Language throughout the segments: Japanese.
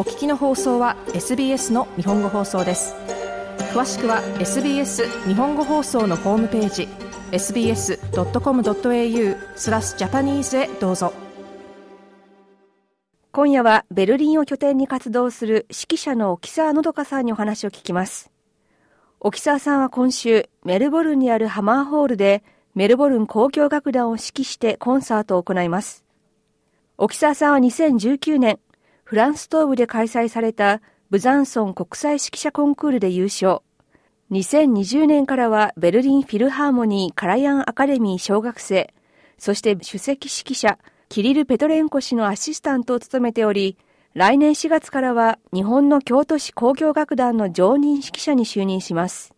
お聞きの放送は SBS の日本語放送です。詳しくは SBS 日本語放送のホームページ sbs.com.au スラスジャパニーズへどうぞ。今夜はベルリンを拠点に活動する指揮者の沖沢のどかさんにお話を聞きます。沖沢さんは今週メルボルンにあるハマーホールでメルボルン交響楽団を指揮してコンサートを行います。沖沢さんは2019年フランス東部で開催されたブザンソン国際指揮者コンクールで優勝。2020年からはベルリンフィルハーモニーカラヤンアカデミー小学生、そして首席指揮者キリル・ペトレンコ氏のアシスタントを務めており、来年4月からは日本の京都市交響楽団の常任指揮者に就任します。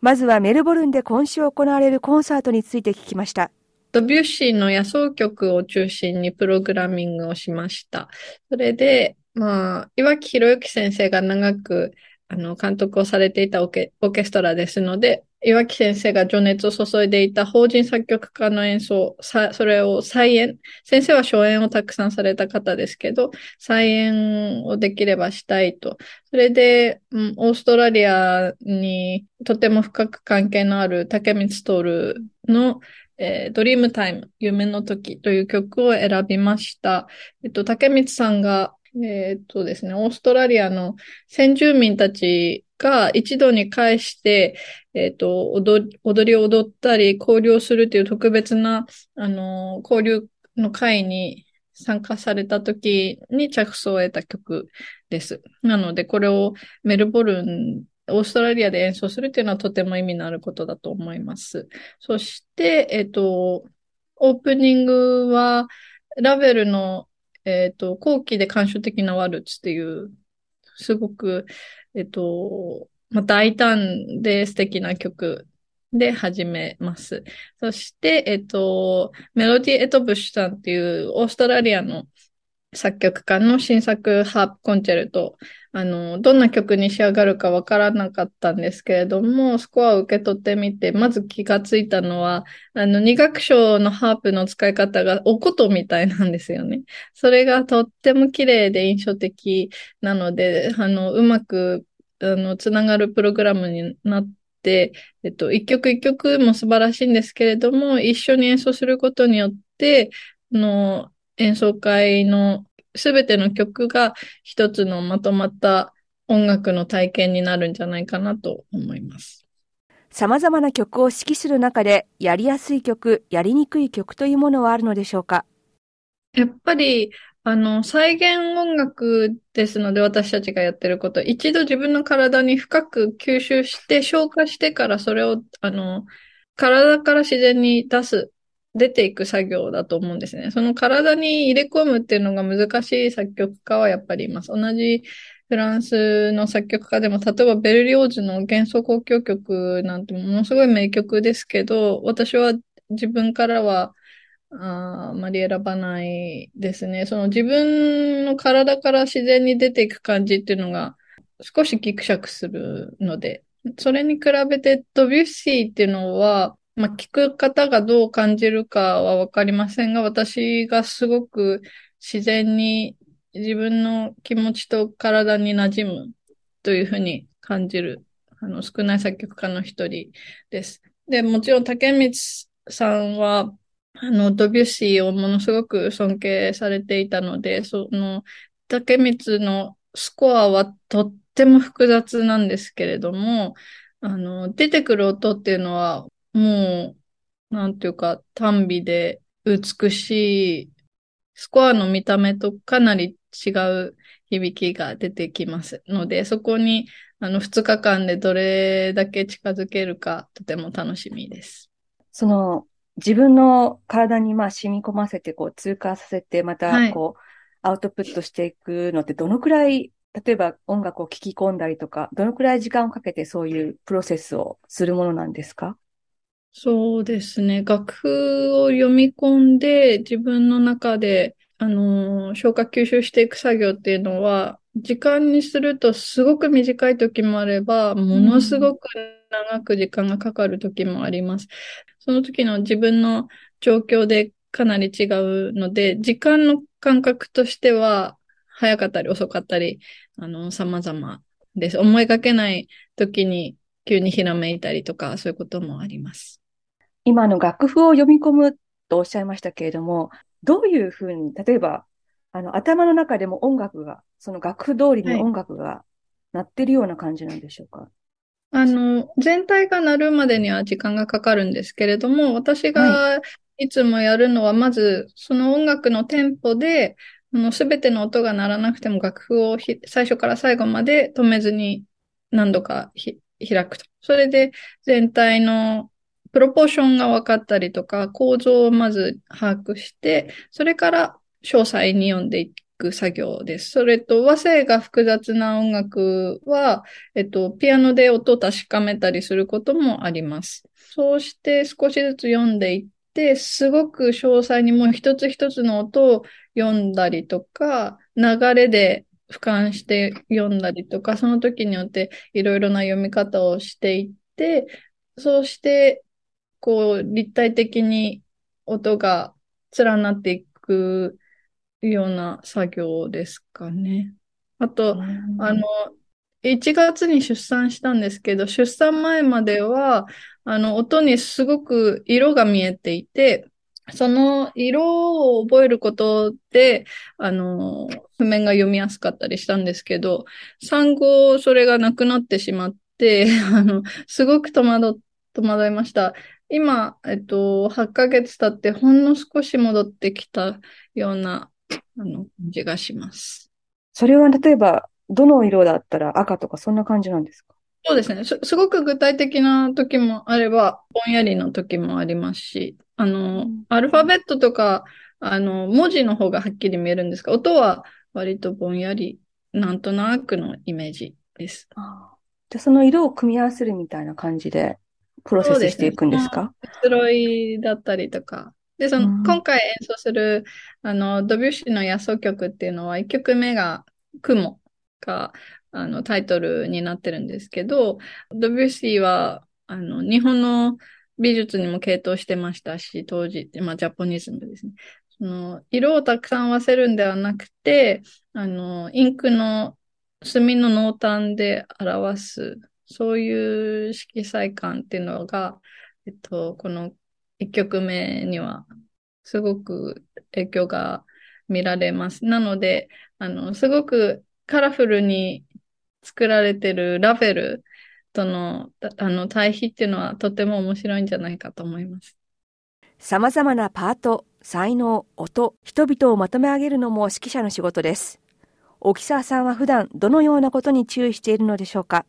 まずはメルボルンで今週行われるコンサートについて聞きました。ドビュッシーの野草曲を中心にプログラミングをしました。それで、まあ、岩木博之先生が長くあの監督をされていたオーケストラですので、岩木先生が情熱を注いでいた法人作曲家の演奏、それを再演、先生は初演をたくさんされた方ですけど、再演をできればしたいと。それで、うん、オーストラリアにとても深く関係のある竹光徹のえー、ドリームタイム、夢の時という曲を選びました。えっと、竹光さんが、えー、っとですね、オーストラリアの先住民たちが一度に返して、えっと、踊り、踊りを踊ったり、交流をするという特別な、あの、交流の会に参加された時に着想を得た曲です。なので、これをメルボルンオーストラリアで演奏するっていうのはとても意味のあることだと思います。そして、えっ、と、オープニングは、ラベルの、えっ、と、後期で感傷的なワルツっていう、すごく、えっ、と、ま、大胆で素敵な曲で始めます。そして、えっ、と、メロディ・エトブッシュさんっていうオーストラリアの作曲家の新作ハープコンチェルト、あの、どんな曲に仕上がるかわからなかったんですけれども、スコアを受け取ってみて、まず気がついたのは、あの、二楽章のハープの使い方がおことみたいなんですよね。それがとっても綺麗で印象的なので、あの、うまく、あの、つながるプログラムになって、えっと、一曲一曲も素晴らしいんですけれども、一緒に演奏することによって、の、演奏会のすべての曲が一つのまとまった音楽の体験になるんじゃないかなと思います。様々な曲を指揮する中で、やりやすい曲、やりにくい曲というものはあるのでしょうか？やっぱり、あの、再現音楽ですので、私たちがやってること、一度自分の体に深く吸収して、消化してからそれを、あの、体から自然に出す出ていく作業だと思うんですね。その体に入れ込むっていうのが難しい作曲家はやっぱりいます。同じフランスの作曲家でも、例えばベルリオーズの幻想交響曲なんてものすごい名曲ですけど、私は自分からはああまり選ばないですね。その自分の体から自然に出ていく感じっていうのが少しギクシャクするので、それに比べてドビュッシーっていうのは、まあ、聞く方がどう感じるかはわかりませんが、私がすごく自然に自分の気持ちと体に馴染むというふうに感じる、あの、少ない作曲家の一人です。で、もちろん竹光さんは、あの、ドビュッシーをものすごく尊敬されていたので、その、竹光のスコアはとっても複雑なんですけれども、あの、出てくる音っていうのはもう、なんていうか、単美で美しい、スコアの見た目とかなり違う響きが出てきますので、そこに、あの、2日間でどれだけ近づけるか、とても楽しみです。その、自分の体にまあ染み込ませて、こう、通過させて、また、こう、はい、アウトプットしていくのってどのくらい、例えば音楽を聴き込んだりとか、どのくらい時間をかけてそういうプロセスをするものなんですか？そうですね。楽譜を読み込んで自分の中で、あの、消化吸収していく作業っていうのは、時間にするとすごく短い時もあれば、ものすごく長く時間がかかる時もあります。その時の自分の状況でかなり違うので、時間の感覚としては、早かったり遅かったり、あの、様々です。思いがけない時に急にひらめいたりとか、そういうこともあります。今の楽譜を読み込むとおっしゃいましたけれども、どういうふうに、例えば、あの、頭の中でも音楽が、その楽譜通りに音楽が鳴ってるような感じなんでしょうか、はい、あの、全体が鳴るまでには時間がかかるんですけれども、私がい。つもやるのは、まず、その音楽のテンポで、すべての音が鳴らなくても楽譜を最初から最後まで止めずに何度か開くと。それで全体のプロポーションが分かったりとか、構造をまず把握して、それから詳細に読んでいく作業です。それと和声が複雑な音楽は、えっと、ピアノで音を確かめたりすることもあります。そうして少しずつ読んでいって、すごく詳細にもう一つ一つの音を読んだりとか、流れで俯瞰して読んだりとか、その時によっていろいろな読み方をしていって、そうして、こう、立体的に音が連なっていくような作業ですかね。あと、あの、1月に出産したんですけど、出産前までは、あの、音にすごく色が見えていて、その色を覚えることで、あの、譜面が読みやすかったりしたんですけど、産後それがなくなってしまって、あの、すごく戸惑、戸惑いました。今、えっと、8ヶ月経ってほんの少し戻ってきたような、あの、感じがします。それは例えば、どの色だったら赤とかそんな感じなんですか？そうですねす。すごく具体的な時もあれば、ぼんやりの時もありますし、あの、アルファベットとか、あの、文字の方がはっきり見えるんですが、音は割とぼんやり、なんとなくのイメージです。あじゃその色を組み合わせるみたいな感じで、プロセスしていくんですか？移ろいだったりとか。で、その、うん、今回演奏する、あの、ドビュッシーの野草曲っていうのは、1曲目が、雲が、あの、タイトルになってるんですけど、ドビュッシーは、あの、日本の美術にも傾倒してましたし、当時まあ、ジャポニズムですね。その、色をたくさん合わせるんではなくて、あの、インクの墨の濃淡で表す、そういう色彩感っていうのが、えっと、この一曲目には、すごく影響が見られます。なので、あの、すごくカラフルに作られてるラベルとのあの対比っていうのはとても面白いんじゃないかと思います。様々なパート、才能、音、人々をまとめ上げるのも指揮者の仕事です。沖沢さんは普段どのようなことに注意しているのでしょうか？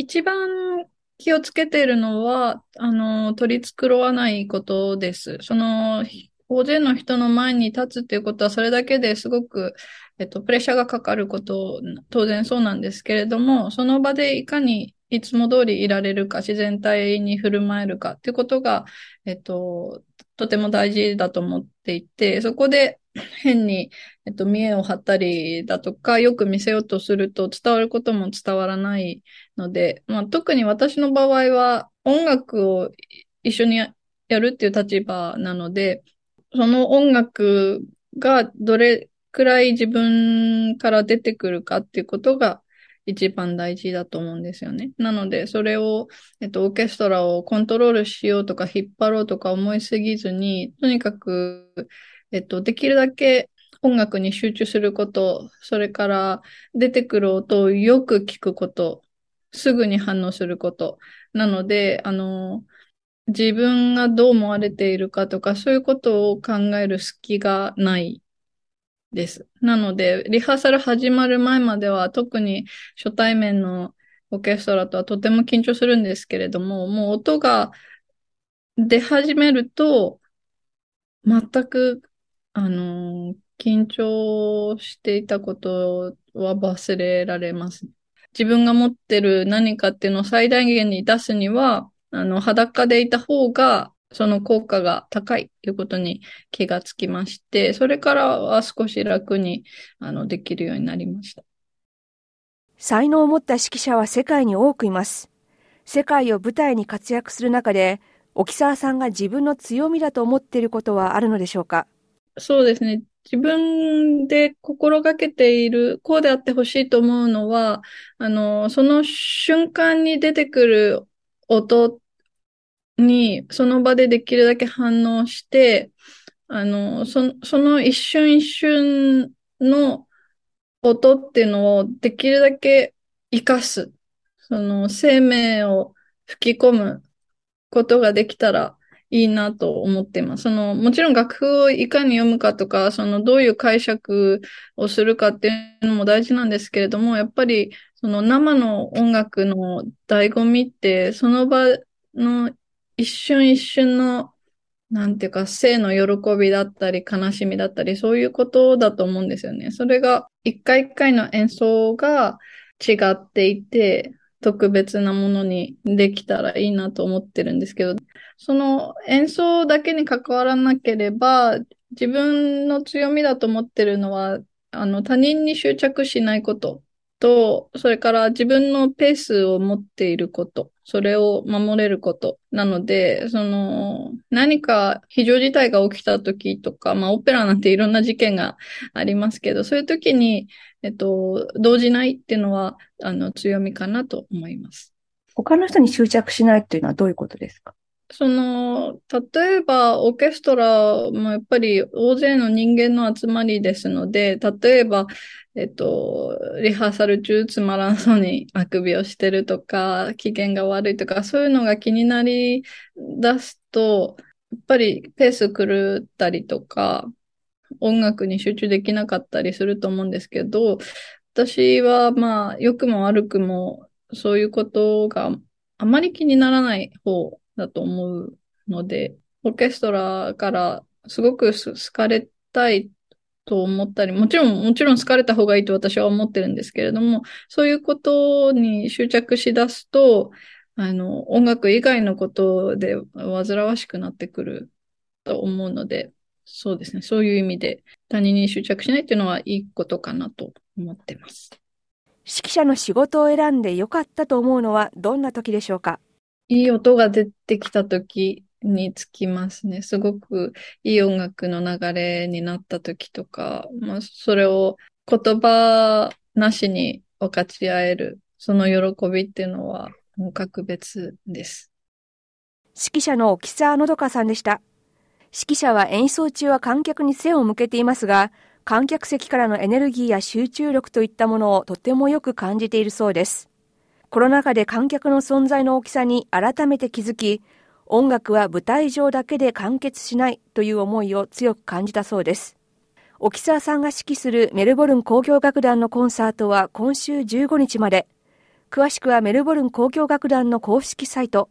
一番気をつけているのは、あの、取り繕わないことです。その、大勢の人の前に立つっていうことは、それだけですごく、えっと、プレッシャーがかかること、当然そうなんですけれども、その場でいかにいつも通りいられるか、自然体に振る舞えるかっていうことが、えっと、とても大事だと思っていて、そこで変に、えっと、見栄を張ったりだとか、よく見せようとすると伝わることも伝わらないので、まあ、特に私の場合は音楽を一緒にやるっていう立場なので、その音楽がどれくらい自分から出てくるかっていうことが一番大事だと思うんですよね。なので、それを、えっと、オーケストラをコントロールしようとか引っ張ろうとか思いすぎずに、とにかく、えっと、できるだけ音楽に集中すること、それから出てくる音をよく聞くこと、すぐに反応すること。なので、あの、自分がどう思われているかとか、そういうことを考える隙がないです。なので、リハーサル始まる前までは特に初対面のオーケストラとはとても緊張するんですけれども、もう音が出始めると、全く、あの、緊張していたことは忘れられます。自分が持ってる何かっていうのを最大限に出すには、あの、裸でいた方がその効果が高いということに気がつきまして、それからは少し楽にあのできるようになりました。才能を持った指揮者は世界に多くいます。世界を舞台に活躍する中で、沖沢さんが自分の強みだと思っていることはあるのでしょうか？そうですね。自分で心がけている、こうであってほしいと思うのは、あの、その瞬間に出てくる音に、その場でできるだけ反応して、あの、そその一瞬一瞬の音っていうのをできるだけ活かす。その生命を吹き込むことができたらいいなと思っています。その、もちろん楽譜をいかに読むかとか、そのどういう解釈をするかっていうのも大事なんですけれども、やっぱりその生の音楽の醍醐味って、その場の一瞬一瞬の、なんていうか、生の喜びだったり、悲しみだったり、そういうことだと思うんですよね。それが、一回一回の演奏が違っていて、特別なものにできたらいいなと思ってるんですけど、その演奏だけに関わらなければ、自分の強みだと思ってるのは、あの、他人に執着しないことと、それから自分のペースを持っていること、それを守れることなので、その、何か非常事態が起きた時とか、まあ、オペラなんていろんな事件がありますけど、そういう時に、えっと、動じないっていうのは、あの、強みかなと思います。他の人に執着しないっていうのはどういうことですか？その、例えば、オーケストラもやっぱり大勢の人間の集まりですので、例えば、えっと、リハーサル中つまらんそうにあくびをしてるとか、機嫌が悪いとか、そういうのが気になり出すと、やっぱりペース狂ったりとか、音楽に集中できなかったりすると思うんですけど、私はまあ、良くも悪くも、そういうことがあまり気にならない方だと思うので、オーケストラからすごく好かれたいと思ったり、もちろん、もちろん好かれた方がいいと私は思ってるんですけれども、そういうことに執着しだすと、あの、音楽以外のことで煩わしくなってくると思うので、そうですね。そういう意味で他人に執着しないっていうのはいいことかなと思ってます。指揮者の仕事を選んで良かったと思うのはどんな時でしょうか？いい音が出てきた時につきますね。すごくいい音楽の流れになった時とか、まあ、それを言葉なしに分かち合える、その喜びっていうのはもう格別です。指揮者の木沢のどかさんでした。指揮者は演奏中は観客に背を向けていますが、観客席からのエネルギーや集中力といったものをとてもよく感じているそうです。コロナ禍で観客の存在の大きさに改めて気づき、音楽は舞台上だけで完結しないという思いを強く感じたそうです。沖沢さんが指揮するメルボルン交響楽団のコンサートは今週15日まで。詳しくはメルボルン交響楽団の公式サイト、